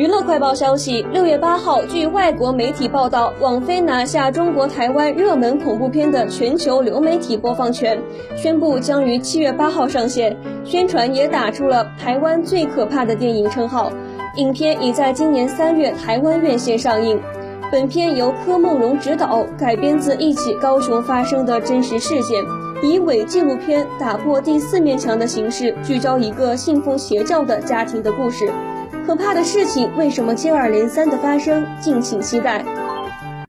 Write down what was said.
娱乐快报消息：六月八号，据外国媒体报道，网飞拿下中国台湾热门恐怖片的全球流媒体播放权，宣布将于七月八号上线。宣传也打出了“台湾最可怕的电影”称号。影片已在今年三月台湾院线上映。本片由柯梦荣执导，改编自一起高雄发生的真实事件，以伪纪录片打破第四面墙的形式，聚焦一个信奉邪教的家庭的故事。可怕的事情为什么接二连三的发生？敬请期待。